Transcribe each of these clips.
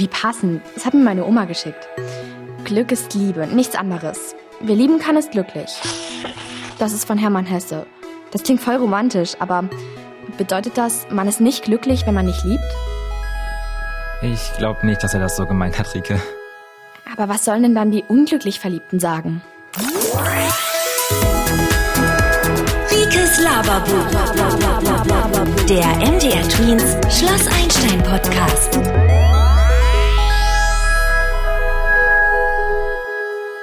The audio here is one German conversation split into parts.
Wie passend. Das hat mir meine Oma geschickt. Glück ist Liebe, nichts anderes. Wer lieben kann, ist glücklich. Das ist von Hermann Hesse. Das klingt voll romantisch, aber bedeutet das, man ist nicht glücklich, wenn man nicht liebt? Ich glaube nicht, dass er das so gemeint hat, Rike. Aber was sollen denn dann die unglücklich Verliebten sagen? Rikes Laberbuch. Der MDR Tweens Schloss Einstein Podcast.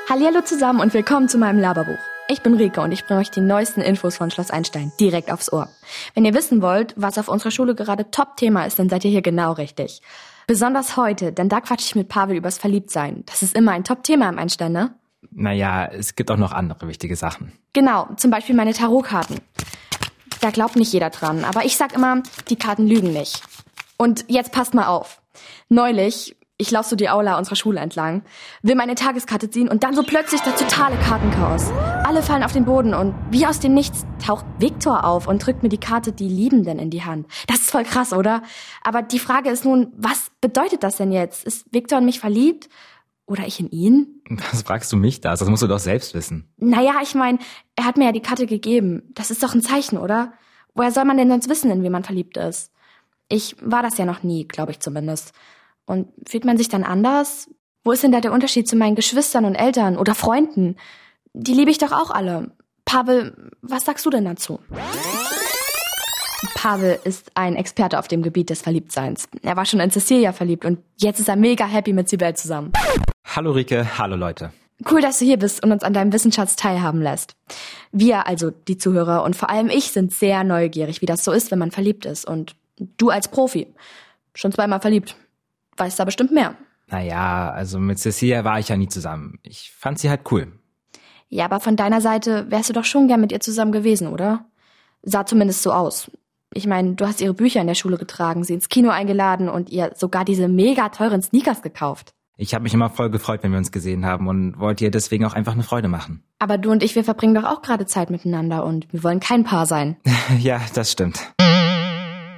Hallo zusammen und willkommen zu meinem Laberbuch. Ich bin Rike und ich bringe euch die neuesten Infos von Schloss Einstein direkt aufs Ohr. Wenn ihr wissen wollt, was auf unserer Schule gerade Top-Thema ist, dann seid ihr hier genau richtig. Besonders heute, denn da quatsche ich mit Pavel übers Verliebtsein. Das ist immer ein Top-Thema im Einstein, ne? Naja, es gibt auch noch andere wichtige Sachen. Genau, zum Beispiel meine Tarotkarten. Da glaubt nicht jeder dran, aber ich sag immer, die Karten lügen nicht. Und jetzt passt mal auf. Neulich, ich laufe so die Aula unserer Schule entlang, will meine Tageskarte ziehen und dann so plötzlich das totale Kartenchaos. Alle fallen auf den Boden und wie aus dem Nichts taucht Viktor auf und drückt mir die Karte die Liebenden in die Hand. Das ist voll krass, oder? Aber die Frage ist nun, was bedeutet das denn jetzt? Ist Viktor in mich verliebt? Oder ich in ihn? Was fragst du mich das? Das musst du doch selbst wissen. Naja, ich meine, er hat mir ja die Karte gegeben. Das ist doch ein Zeichen, oder? Woher soll man denn sonst wissen, in wen man verliebt ist? Ich war das ja noch nie, glaube ich zumindest. Und fühlt man sich dann anders? Wo ist denn da der Unterschied zu meinen Geschwistern und Eltern oder Freunden? Die liebe ich doch auch alle. Pavel, was sagst du denn dazu? Pavel ist ein Experte auf dem Gebiet des Verliebtseins. Er war schon in Cecilia verliebt und jetzt ist er mega happy mit Sibel zusammen. Hallo Rike, hallo Leute. Cool, dass du hier bist und uns an deinem Wissensschatz teilhaben lässt. Wir, also die Zuhörer und vor allem ich, sind sehr neugierig, wie das so ist, wenn man verliebt ist. Und du als Profi, schon zweimal verliebt, weißt da bestimmt mehr. Naja, also mit Cecilia war ich ja nie zusammen. Ich fand sie halt cool. Ja, aber von deiner Seite wärst du doch schon gern mit ihr zusammen gewesen, oder? Sah zumindest so aus. Ich meine, du hast ihre Bücher in der Schule getragen, sie ins Kino eingeladen und ihr sogar diese mega teuren Sneakers gekauft. Ich habe mich immer voll gefreut, wenn wir uns gesehen haben und wollte ihr deswegen auch einfach eine Freude machen. Aber du und ich, wir verbringen doch auch gerade Zeit miteinander und wir wollen kein Paar sein. ja, das stimmt.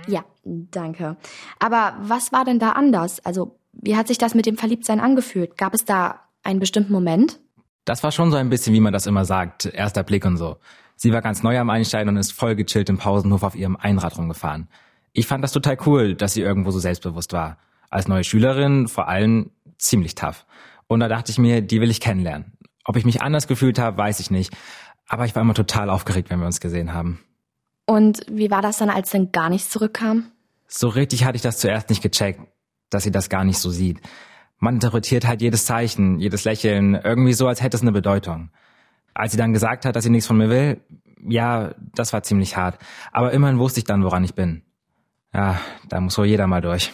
Ja, danke. Aber was war denn da anders? Also, wie hat sich das mit dem Verliebtsein angefühlt? Gab es da einen bestimmten Moment? Das war schon so ein bisschen, wie man das immer sagt, erster Blick und so. Sie war ganz neu am Einstein und ist voll gechillt im Pausenhof auf ihrem Einrad rumgefahren. Ich fand das total cool, dass sie irgendwo so selbstbewusst war. Als neue Schülerin vor allem ziemlich tough. Und da dachte ich mir, die will ich kennenlernen. Ob ich mich anders gefühlt habe, weiß ich nicht. Aber ich war immer total aufgeregt, wenn wir uns gesehen haben. Und wie war das dann, als dann gar nichts zurückkam? So richtig hatte ich das zuerst nicht gecheckt, dass sie das gar nicht so sieht. Man interpretiert halt jedes Zeichen, jedes Lächeln irgendwie so, als hätte es eine Bedeutung. Als sie dann gesagt hat, dass sie nichts von mir will, ja, das war ziemlich hart. Aber immerhin wusste ich dann, woran ich bin. Ja, da muss wohl jeder mal durch.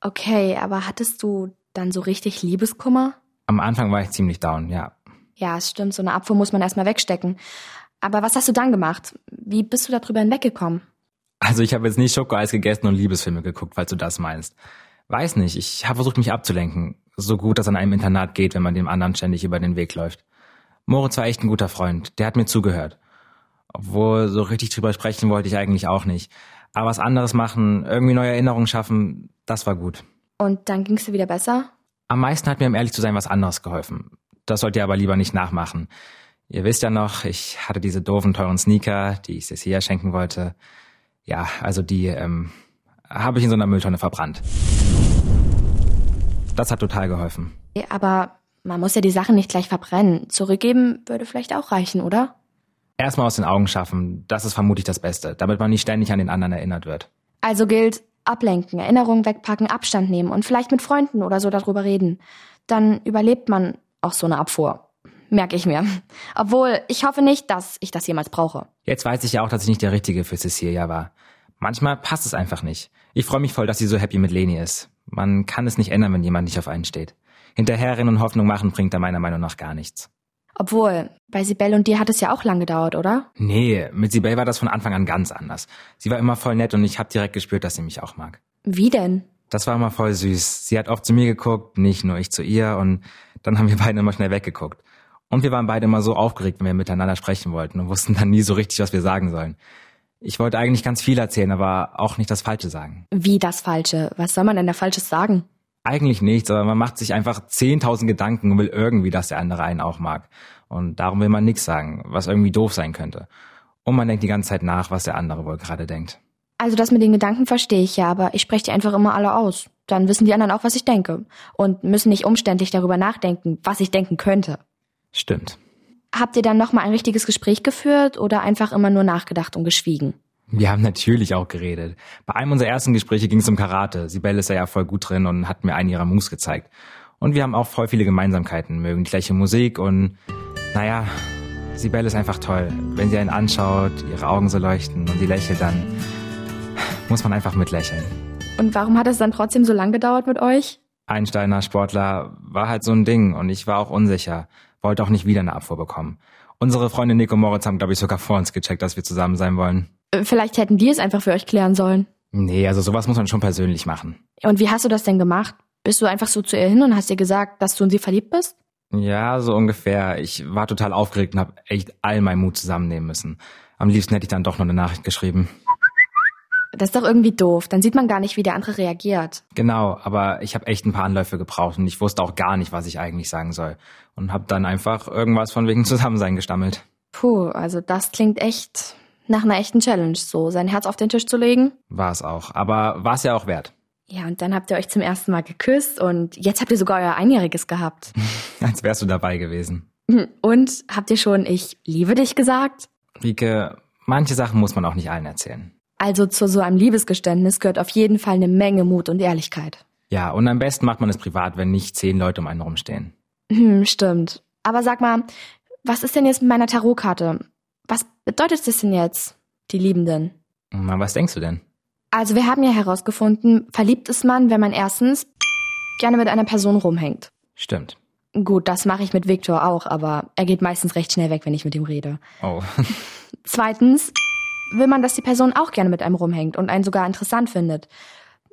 Okay, aber hattest du dann so richtig Liebeskummer? Am Anfang war ich ziemlich down, ja. Ja, es stimmt, so eine Abfuhr muss man erstmal wegstecken. Aber was hast du dann gemacht? Wie bist du darüber hinweggekommen? Also ich habe jetzt nicht Schokoeis gegessen und Liebesfilme geguckt, falls du das meinst. Weiß nicht, ich habe versucht, mich abzulenken. So gut das an einem Internat geht, wenn man dem anderen ständig über den Weg läuft. Moritz war echt ein guter Freund, der hat mir zugehört. Obwohl, so richtig drüber sprechen wollte ich eigentlich auch nicht. Aber was anderes machen, irgendwie neue Erinnerungen schaffen, das war gut. Und dann ging's dir wieder besser? Am meisten hat mir, um ehrlich zu sein, was anderes geholfen. Das sollt ihr aber lieber nicht nachmachen. Ihr wisst ja noch, ich hatte diese doofen, teuren Sneaker, die ich Cecilia schenken wollte. Ja, also die ähm, habe ich in so einer Mülltonne verbrannt. Das hat total geholfen. Aber man muss ja die Sachen nicht gleich verbrennen. Zurückgeben würde vielleicht auch reichen, oder? Erstmal aus den Augen schaffen, das ist vermutlich das Beste, damit man nicht ständig an den anderen erinnert wird. Also gilt, ablenken, Erinnerungen wegpacken, Abstand nehmen und vielleicht mit Freunden oder so darüber reden. Dann überlebt man auch so eine Abfuhr. Merke ich mir. Obwohl, ich hoffe nicht, dass ich das jemals brauche. Jetzt weiß ich ja auch, dass ich nicht der Richtige für Cecilia war. Manchmal passt es einfach nicht. Ich freue mich voll, dass sie so happy mit Leni ist. Man kann es nicht ändern, wenn jemand nicht auf einen steht. Hinterherrennen und Hoffnung machen bringt da meiner Meinung nach gar nichts. Obwohl, bei Sibel und dir hat es ja auch lang gedauert, oder? Nee, mit Sibel war das von Anfang an ganz anders. Sie war immer voll nett und ich habe direkt gespürt, dass sie mich auch mag. Wie denn? Das war immer voll süß. Sie hat oft zu mir geguckt, nicht nur ich zu ihr und dann haben wir beide immer schnell weggeguckt. Und wir waren beide immer so aufgeregt, wenn wir miteinander sprechen wollten und wussten dann nie so richtig, was wir sagen sollen. Ich wollte eigentlich ganz viel erzählen, aber auch nicht das Falsche sagen. Wie das Falsche? Was soll man denn da Falsches sagen? Eigentlich nichts, aber man macht sich einfach 10.000 Gedanken und will irgendwie, dass der andere einen auch mag. Und darum will man nichts sagen, was irgendwie doof sein könnte. Und man denkt die ganze Zeit nach, was der andere wohl gerade denkt. Also das mit den Gedanken verstehe ich ja, aber ich spreche die einfach immer alle aus. Dann wissen die anderen auch, was ich denke. Und müssen nicht umständlich darüber nachdenken, was ich denken könnte. Stimmt. Habt ihr dann nochmal ein richtiges Gespräch geführt oder einfach immer nur nachgedacht und geschwiegen? Wir haben natürlich auch geredet. Bei einem unserer ersten Gespräche ging es um Karate. Sibel ist ja voll gut drin und hat mir einen ihrer Moves gezeigt. Und wir haben auch voll viele Gemeinsamkeiten, mögen die gleiche Musik und naja, Sibel ist einfach toll. Wenn sie einen anschaut, ihre Augen so leuchten und sie lächelt, dann muss man einfach mitlächeln. Und warum hat es dann trotzdem so lang gedauert mit euch? Einsteiner Sportler war halt so ein Ding und ich war auch unsicher, wollte auch nicht wieder eine Abfuhr bekommen. Unsere Freunde Nico Moritz haben, glaube ich, sogar vor uns gecheckt, dass wir zusammen sein wollen. Äh, Vielleicht hätten die es einfach für euch klären sollen. Nee, also sowas muss man schon persönlich machen. Und wie hast du das denn gemacht? Bist du einfach so zu ihr hin und hast ihr gesagt, dass du in sie verliebt bist? Ja, so ungefähr. Ich war total aufgeregt und habe echt all meinen Mut zusammennehmen müssen. Am liebsten hätte ich dann doch noch eine Nachricht geschrieben. Das ist doch irgendwie doof. Dann sieht man gar nicht, wie der andere reagiert. Genau, aber ich habe echt ein paar Anläufe gebraucht und ich wusste auch gar nicht, was ich eigentlich sagen soll. Und habe dann einfach irgendwas von wegen Zusammensein gestammelt. Puh, also das klingt echt nach einer echten Challenge, so sein Herz auf den Tisch zu legen. War es auch. Aber war es ja auch wert. Ja, und dann habt ihr euch zum ersten Mal geküsst und jetzt habt ihr sogar euer Einjähriges gehabt. Als wärst du dabei gewesen. Und habt ihr schon Ich liebe dich gesagt? Rike, manche Sachen muss man auch nicht allen erzählen. Also zu so einem Liebesgeständnis gehört auf jeden Fall eine Menge Mut und Ehrlichkeit. Ja, und am besten macht man es privat, wenn nicht zehn Leute um einen rumstehen. Hm, stimmt. Aber sag mal, was ist denn jetzt mit meiner Tarotkarte? Was bedeutet das denn jetzt, die Liebenden? Na, was denkst du denn? Also wir haben ja herausgefunden, verliebt ist man, wenn man erstens gerne mit einer Person rumhängt. Stimmt. Gut, das mache ich mit Viktor auch, aber er geht meistens recht schnell weg, wenn ich mit ihm rede. Oh. Zweitens will man, dass die Person auch gerne mit einem rumhängt und einen sogar interessant findet.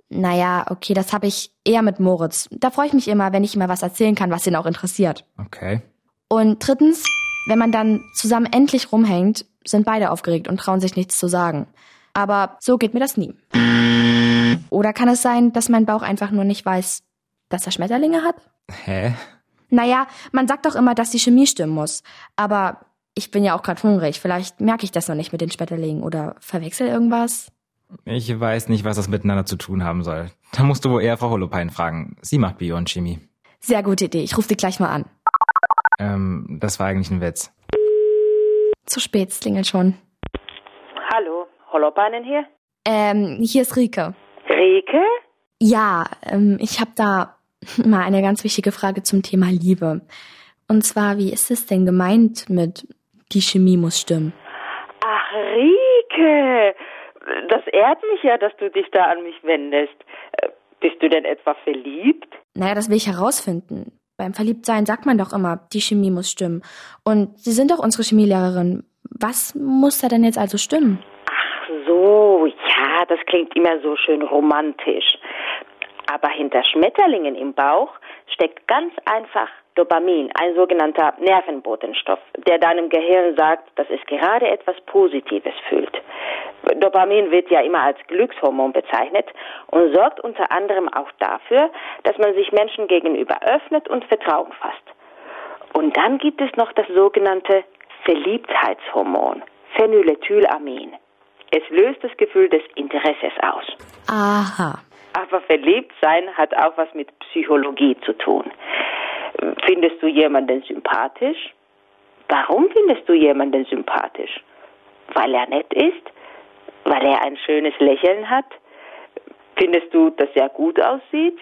Naja, okay, das habe ich eher mit Moritz. Da freue ich mich immer, wenn ich ihm mal was erzählen kann, was ihn auch interessiert. Okay. Und drittens, wenn man dann zusammen endlich rumhängt, sind beide aufgeregt und trauen sich nichts zu sagen. Aber so geht mir das nie. Oder kann es sein, dass mein Bauch einfach nur nicht weiß, dass er Schmetterlinge hat? Hä? Naja, man sagt doch immer, dass die Chemie stimmen muss. Aber ich bin ja auch gerade hungrig. Vielleicht merke ich das noch nicht mit den Schmetterlingen oder verwechsel irgendwas. Ich weiß nicht, was das miteinander zu tun haben soll. Da musst du wohl eher Frau Holopain fragen. Sie macht Bio und Chemie. Sehr gute Idee. Ich rufe die gleich mal an. Ähm, das war eigentlich ein Witz. Zu spät, es klingelt schon. Hallo, Holopainen hier? Ähm, hier ist Rike. Rike? Ja, ähm, ich habe da mal eine ganz wichtige Frage zum Thema Liebe. Und zwar, wie ist es denn gemeint mit die Chemie muss stimmen? Ach, Rike! Das ehrt mich ja, dass du dich da an mich wendest. Äh, Bist du denn etwa verliebt? Naja, das will ich herausfinden. Beim Verliebtsein sagt man doch immer, die Chemie muss stimmen. Und Sie sind doch unsere Chemielehrerin. Was muss da denn jetzt also stimmen? Ach so, ja, das klingt immer so schön romantisch. Aber hinter Schmetterlingen im Bauch steckt ganz einfach Dopamin, ein sogenannter Nervenbotenstoff, der deinem Gehirn sagt, dass es gerade etwas Positives fühlt. Dopamin wird ja immer als Glückshormon bezeichnet und sorgt unter anderem auch dafür, dass man sich Menschen gegenüber öffnet und Vertrauen fasst. Und dann gibt es noch das sogenannte Verliebtheitshormon, Phenylethylamin. Es löst das Gefühl des Interesses aus. Aha. Aber verliebt sein hat auch was mit Psychologie zu tun. Findest du jemanden sympathisch? Warum findest du jemanden sympathisch? Weil er nett ist? Weil er ein schönes Lächeln hat? Findest du, dass er gut aussieht?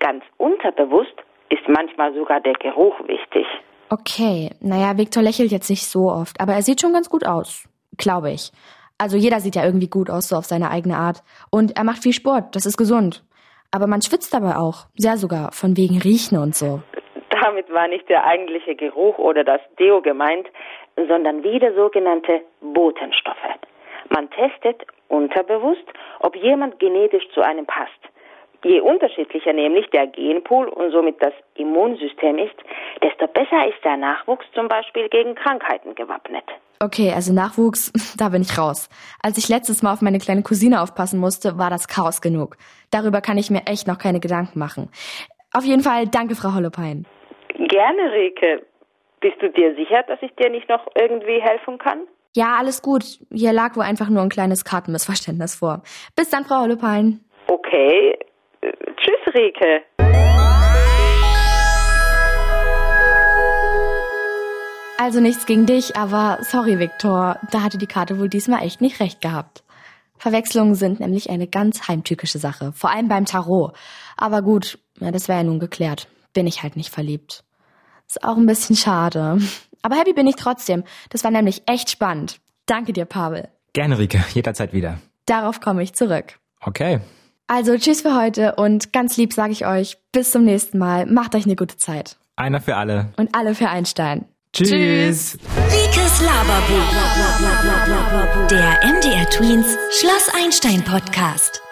Ganz unterbewusst ist manchmal sogar der Geruch wichtig. Okay, naja, Viktor lächelt jetzt nicht so oft, aber er sieht schon ganz gut aus. Glaube ich. Also jeder sieht ja irgendwie gut aus, so auf seine eigene Art. Und er macht viel Sport, das ist gesund. Aber man schwitzt dabei auch. Sehr sogar, von wegen Riechen und so. Damit war nicht der eigentliche Geruch oder das Deo gemeint, sondern wieder sogenannte Botenstoffe. Man testet unterbewusst, ob jemand genetisch zu einem passt. Je unterschiedlicher nämlich der Genpool und somit das Immunsystem ist, desto besser ist der Nachwuchs zum Beispiel gegen Krankheiten gewappnet. Okay, also Nachwuchs, da bin ich raus. Als ich letztes Mal auf meine kleine Cousine aufpassen musste, war das Chaos genug. Darüber kann ich mir echt noch keine Gedanken machen. Auf jeden Fall danke, Frau Hollopein. Gerne, Rike. Bist du dir sicher, dass ich dir nicht noch irgendwie helfen kann? Ja, alles gut. Hier lag wohl einfach nur ein kleines Kartenmissverständnis vor. Bis dann, Frau Hollopein. Okay. Äh, tschüss, Rike. Also nichts gegen dich, aber sorry, Viktor, da hatte die Karte wohl diesmal echt nicht recht gehabt. Verwechslungen sind nämlich eine ganz heimtückische Sache, vor allem beim Tarot. Aber gut, ja, das wäre ja nun geklärt. Bin ich halt nicht verliebt. Ist auch ein bisschen schade. Aber happy bin ich trotzdem. Das war nämlich echt spannend. Danke dir, Pavel. Gerne, Rike, jederzeit wieder. Darauf komme ich zurück. Okay. Also tschüss für heute und ganz lieb sage ich euch, bis zum nächsten Mal. Macht euch eine gute Zeit. Einer für alle. Und alle für Einstein. Tschüss. Rikes Laberbuch. Der MDR Tweens Schloss Einstein Podcast.